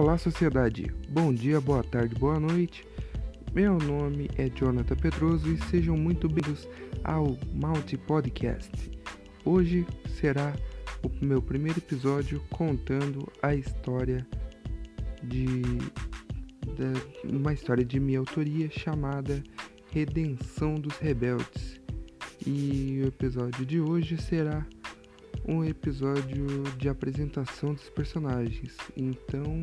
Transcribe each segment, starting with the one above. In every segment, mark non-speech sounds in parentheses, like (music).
Olá, sociedade! Bom dia, boa tarde, boa noite. Meu nome é Jonathan Pedroso e sejam muito bem-vindos ao Malte Podcast. Hoje será o meu primeiro episódio contando a história de, de uma história de minha autoria chamada Redenção dos Rebeldes. E o episódio de hoje será um episódio de apresentação dos personagens. Então,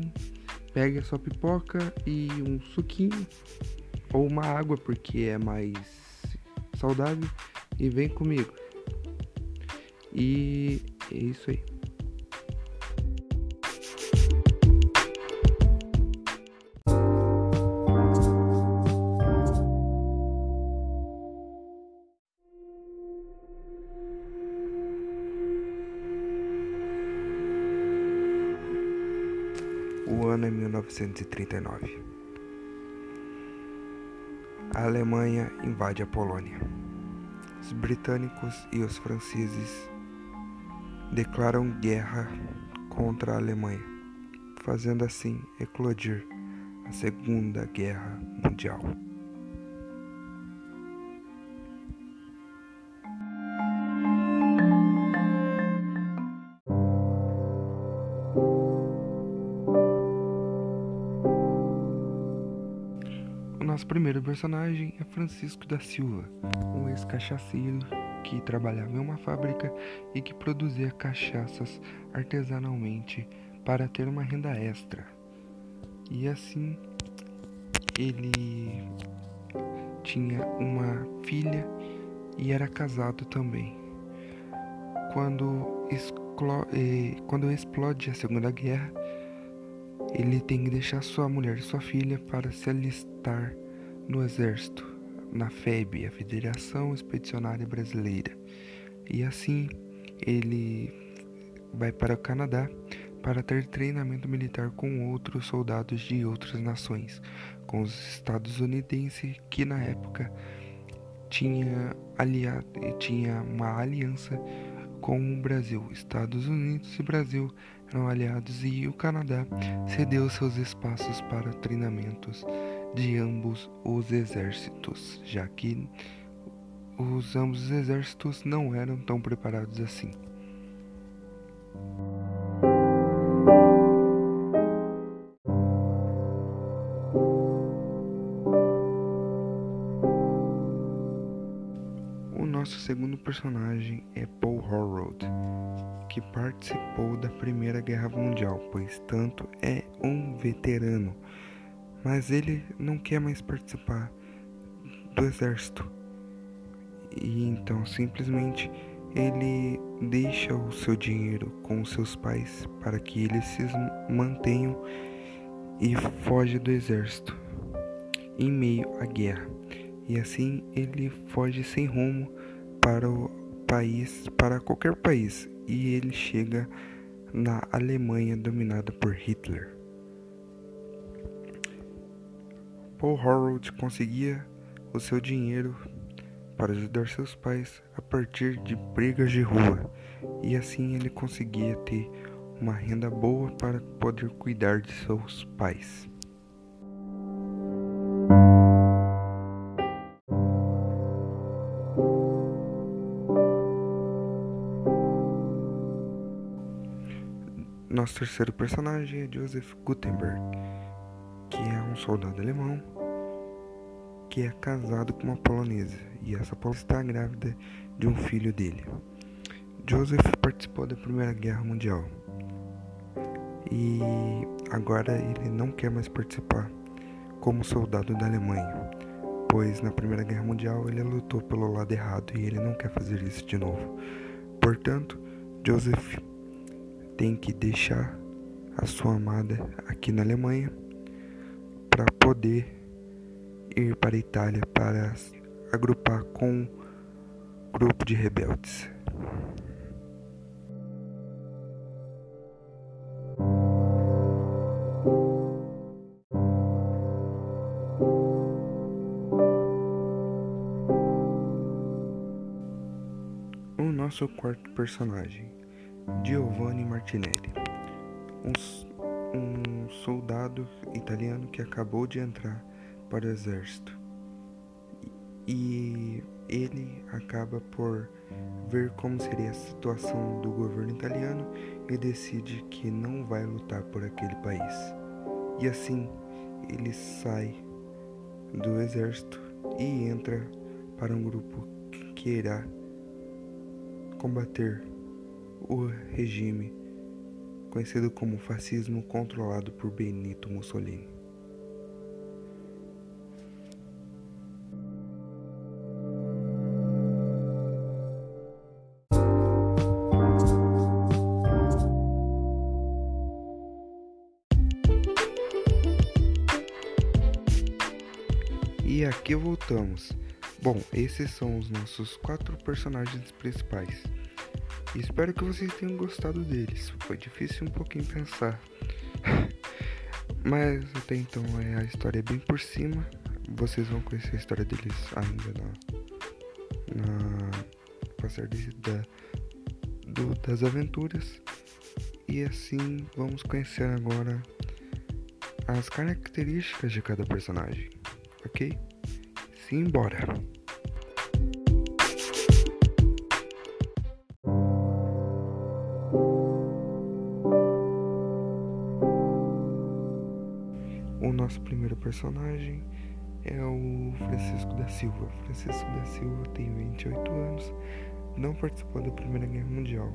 pegue a sua pipoca e um suquinho ou uma água porque é mais saudável e vem comigo. E é isso aí. O ano é 1939. A Alemanha invade a Polônia. Os britânicos e os franceses declaram guerra contra a Alemanha, fazendo assim eclodir a Segunda Guerra Mundial. Nosso primeiro personagem é Francisco da Silva, um ex-cachaceiro que trabalhava em uma fábrica e que produzia cachaças artesanalmente para ter uma renda extra. E assim ele tinha uma filha e era casado também. Quando, eh, quando explode a Segunda Guerra, ele tem que deixar sua mulher e sua filha para se alistar no exército, na FEB, a Federação Expedicionária Brasileira. E assim ele vai para o Canadá para ter treinamento militar com outros soldados de outras nações, com os estadunidenses que na época tinha, aliado, tinha uma aliança com o Brasil. Estados Unidos e Brasil eram aliados e o Canadá cedeu seus espaços para treinamentos de ambos os exércitos, já que os ambos os exércitos não eram tão preparados assim. O nosso segundo personagem é Paul Horrod, que participou da Primeira Guerra Mundial, pois tanto é um veterano, mas ele não quer mais participar do exército. E então simplesmente ele deixa o seu dinheiro com os seus pais para que eles se mantenham e foge do exército em meio à guerra. E assim ele foge sem rumo para o país, para qualquer país, e ele chega na Alemanha dominada por Hitler. Paul Harold conseguia o seu dinheiro para ajudar seus pais a partir de brigas de rua, e assim ele conseguia ter uma renda boa para poder cuidar de seus pais. Nosso terceiro personagem é Joseph Gutenberg, soldado alemão que é casado com uma polonesa e essa polonesa está grávida de um filho dele. Joseph participou da Primeira Guerra Mundial e agora ele não quer mais participar como soldado da Alemanha, pois na Primeira Guerra Mundial ele lutou pelo lado errado e ele não quer fazer isso de novo. Portanto, Joseph tem que deixar a sua amada aqui na Alemanha para poder ir para a Itália para agrupar com um grupo de rebeldes. O nosso quarto personagem Giovanni Martinelli, um, um soldado italiano que acabou de entrar para o exército. E ele acaba por ver como seria a situação do governo italiano e decide que não vai lutar por aquele país. E assim ele sai do exército e entra para um grupo que irá combater o regime conhecido como fascismo controlado por Benito Mussolini. E aqui voltamos. Bom, esses são os nossos quatro personagens principais. Espero que vocês tenham gostado deles. Foi difícil um pouquinho pensar. (laughs) Mas até então é a história bem por cima. Vocês vão conhecer a história deles ainda na, na passar de, da, do, das aventuras. E assim vamos conhecer agora as características de cada personagem, ok? Simbora! Personagem é o Francisco da Silva. Francisco da Silva tem 28 anos, não participou da Primeira Guerra Mundial.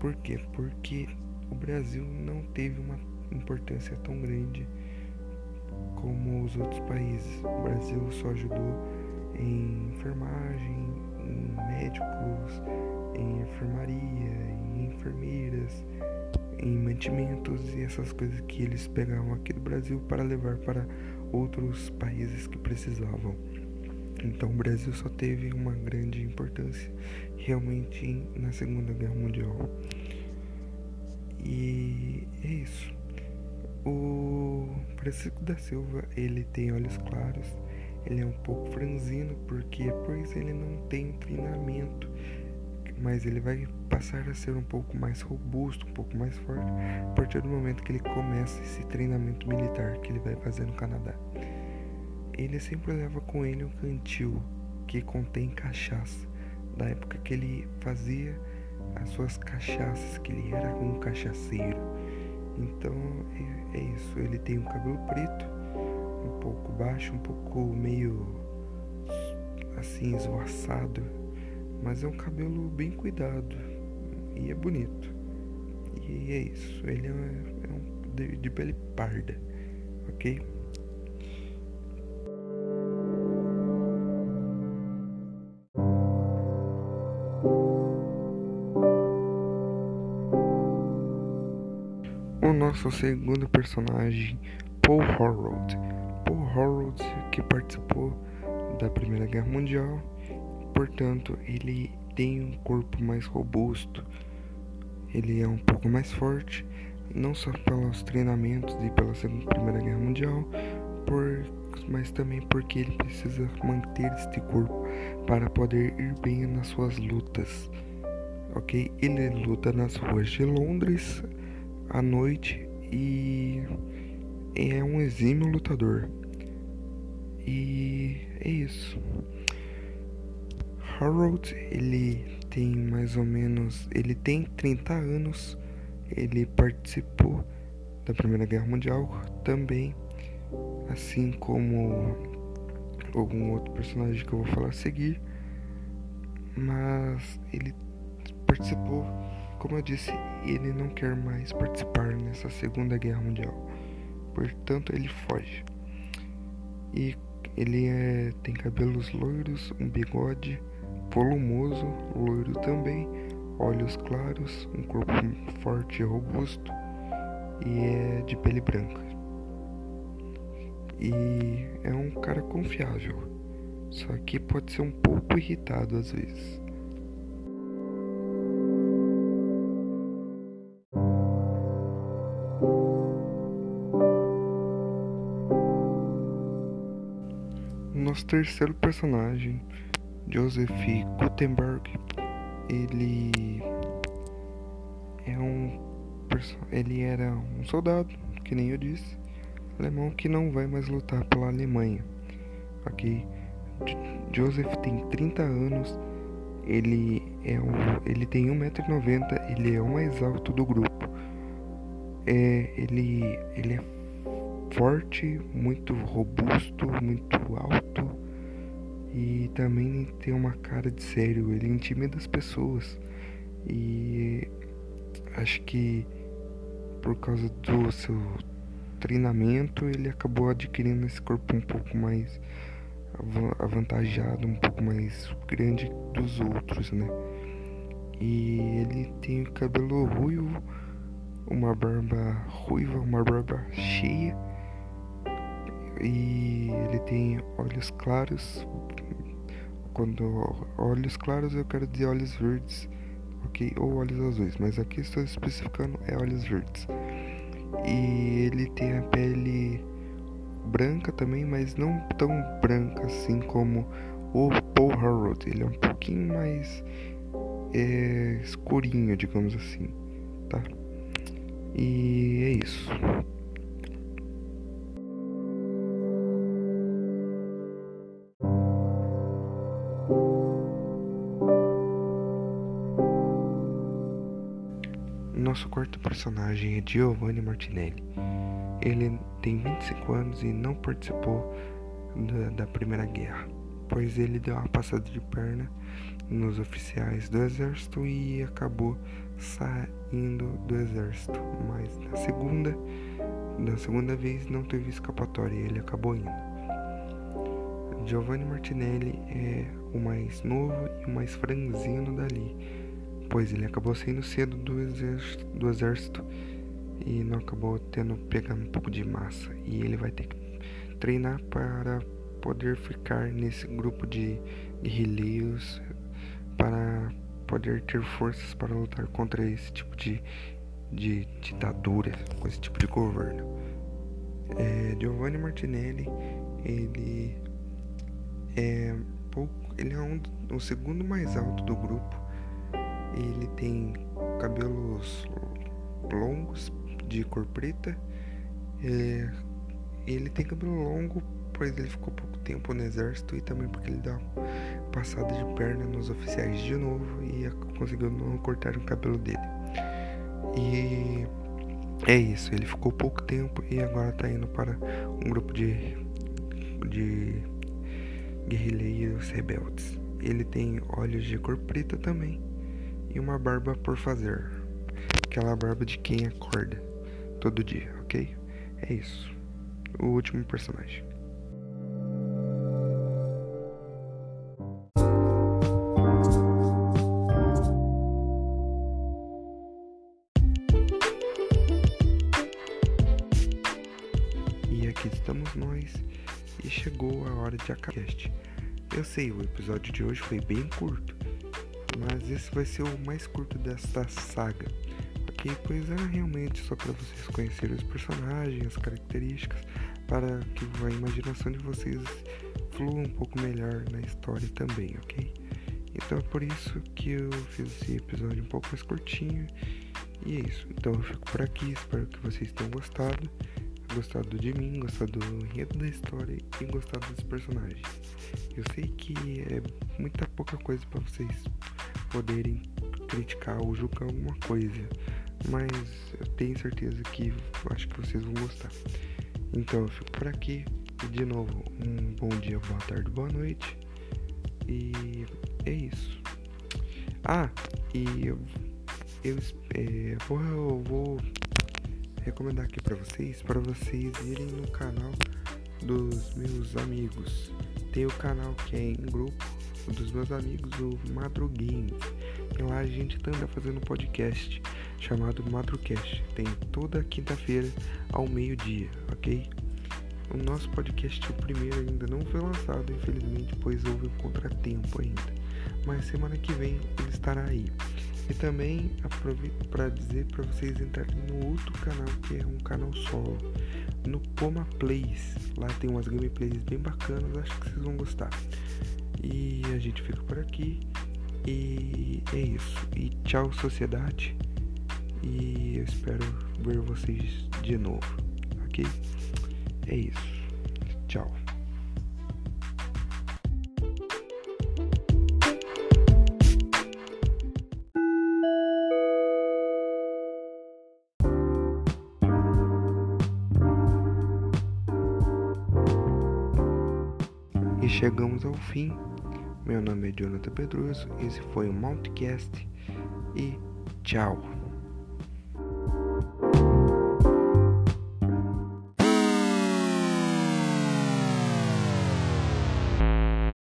Por quê? Porque o Brasil não teve uma importância tão grande como os outros países. O Brasil só ajudou em enfermagem, em médicos, em enfermaria, em enfermeiras, em mantimentos e essas coisas que eles pegavam aqui do Brasil para levar para outros países que precisavam. Então o Brasil só teve uma grande importância realmente na Segunda Guerra Mundial. E é isso. O Francisco da Silva, ele tem olhos claros, ele é um pouco franzino porque pois ele não tem treinamento mas ele vai passar a ser um pouco mais robusto, um pouco mais forte a partir do momento que ele começa esse treinamento militar que ele vai fazer no Canadá. Ele sempre leva com ele um cantil que contém cachaça, da época que ele fazia as suas cachaças, que ele era um cachaceiro. Então é, é isso, ele tem um cabelo preto, um pouco baixo, um pouco meio assim esvoaçado mas é um cabelo bem cuidado e é bonito. E é isso, ele é, é um de, de pele parda, ok? O nosso segundo personagem, Paul Horrold. Paul Horrold, que participou da Primeira Guerra Mundial portanto, ele tem um corpo mais robusto, ele é um pouco mais forte, não só pelos treinamentos e pela Segunda Primeira Guerra Mundial, por, mas também porque ele precisa manter este corpo para poder ir bem nas suas lutas. Ok? Ele luta nas ruas de Londres à noite e é um exímio lutador. E é isso. Harold, ele tem mais ou menos, ele tem 30 anos, ele participou da Primeira Guerra Mundial também, assim como algum outro personagem que eu vou falar a seguir, mas ele participou, como eu disse, ele não quer mais participar nessa Segunda Guerra Mundial, portanto ele foge. E ele é, tem cabelos loiros, um bigode volumoso, loiro também, olhos claros, um corpo forte e robusto e é de pele branca. E é um cara confiável, só que pode ser um pouco irritado às vezes. Nosso terceiro personagem Joseph Gutenberg, ele é um ele era um soldado que nem eu disse, alemão que não vai mais lutar pela Alemanha, ok? Joseph tem 30 anos, ele é um, ele tem 1,90m, ele é o mais alto do grupo. É, ele, ele é forte, muito robusto, muito alto e também tem uma cara de sério, ele intimida as pessoas. E acho que por causa do seu treinamento ele acabou adquirindo esse corpo um pouco mais avantajado, um pouco mais grande dos outros, né? E ele tem o cabelo ruivo, uma barba ruiva, uma barba cheia. E ele tem olhos claros. Quando olhos claros eu quero dizer olhos verdes, ok? Ou olhos azuis, mas aqui estou especificando é olhos verdes. E ele tem a pele branca também, mas não tão branca assim como o Paul Harold. Ele é um pouquinho mais é, escurinho, digamos assim, tá? E é isso. Quarto personagem é Giovanni Martinelli. Ele tem 25 anos e não participou da, da Primeira Guerra, pois ele deu uma passada de perna nos oficiais do exército e acabou saindo do exército. Mas na segunda, na segunda vez não teve escapatória, ele acabou indo. Giovanni Martinelli é o mais novo e o mais franzino dali pois ele acabou saindo cedo do exército, do exército e não acabou tendo pegando um pouco de massa e ele vai ter que treinar para poder ficar nesse grupo de guerrilheiros para poder ter forças para lutar contra esse tipo de, de ditadura, com esse tipo de governo. É, Giovanni Martinelli, ele é pouco, ele é um, o segundo mais alto do grupo ele tem cabelos longos de cor preta. É, ele tem cabelo longo, pois ele ficou pouco tempo no exército e também porque ele dá passada de perna nos oficiais de novo e conseguiu não cortar o cabelo dele. E é isso, ele ficou pouco tempo e agora está indo para um grupo de, de guerrilheiros rebeldes. Ele tem olhos de cor preta também e uma barba por fazer. Aquela barba de quem acorda todo dia, ok? É isso. O último personagem. E aqui estamos nós e chegou a hora de acabar. Eu sei, o episódio de hoje foi bem curto, mas esse vai ser o mais curto desta saga, ok? Pois era realmente só para vocês conhecerem os personagens, as características, para que a imaginação de vocês flua um pouco melhor na história também, ok? Então é por isso que eu fiz esse episódio um pouco mais curtinho. E é isso. Então eu fico por aqui. Espero que vocês tenham gostado. Gostado de mim, gostado do enredo da história e gostado dos personagens. Eu sei que é muita pouca coisa para vocês poderem criticar ou julgar alguma coisa, mas eu tenho certeza que acho que vocês vão gostar. Então eu fico por aqui e de novo um bom dia, boa tarde, boa noite e é isso. Ah, e eu, eu, é, vou, eu vou recomendar aqui para vocês, para vocês irem no canal dos meus amigos. Tem o canal que é em grupo dos meus amigos, o Madruguinho. E lá a gente anda tá fazendo um podcast chamado Madrucast. Tem toda quinta-feira ao meio-dia, ok? O nosso podcast, o primeiro, ainda não foi lançado, infelizmente, pois houve um contratempo ainda. Mas semana que vem ele estará aí. E também aproveito para dizer para vocês entrarem no outro canal, que é um canal solo, no Poma Plays. Lá tem umas gameplays bem bacanas, acho que vocês vão gostar. E a gente fica por aqui. E é isso. E tchau, sociedade. E eu espero ver vocês de novo. ok? É isso. Tchau. Chegamos ao fim. Meu nome é Jonathan Pedroso, esse foi o Mountcast e tchau.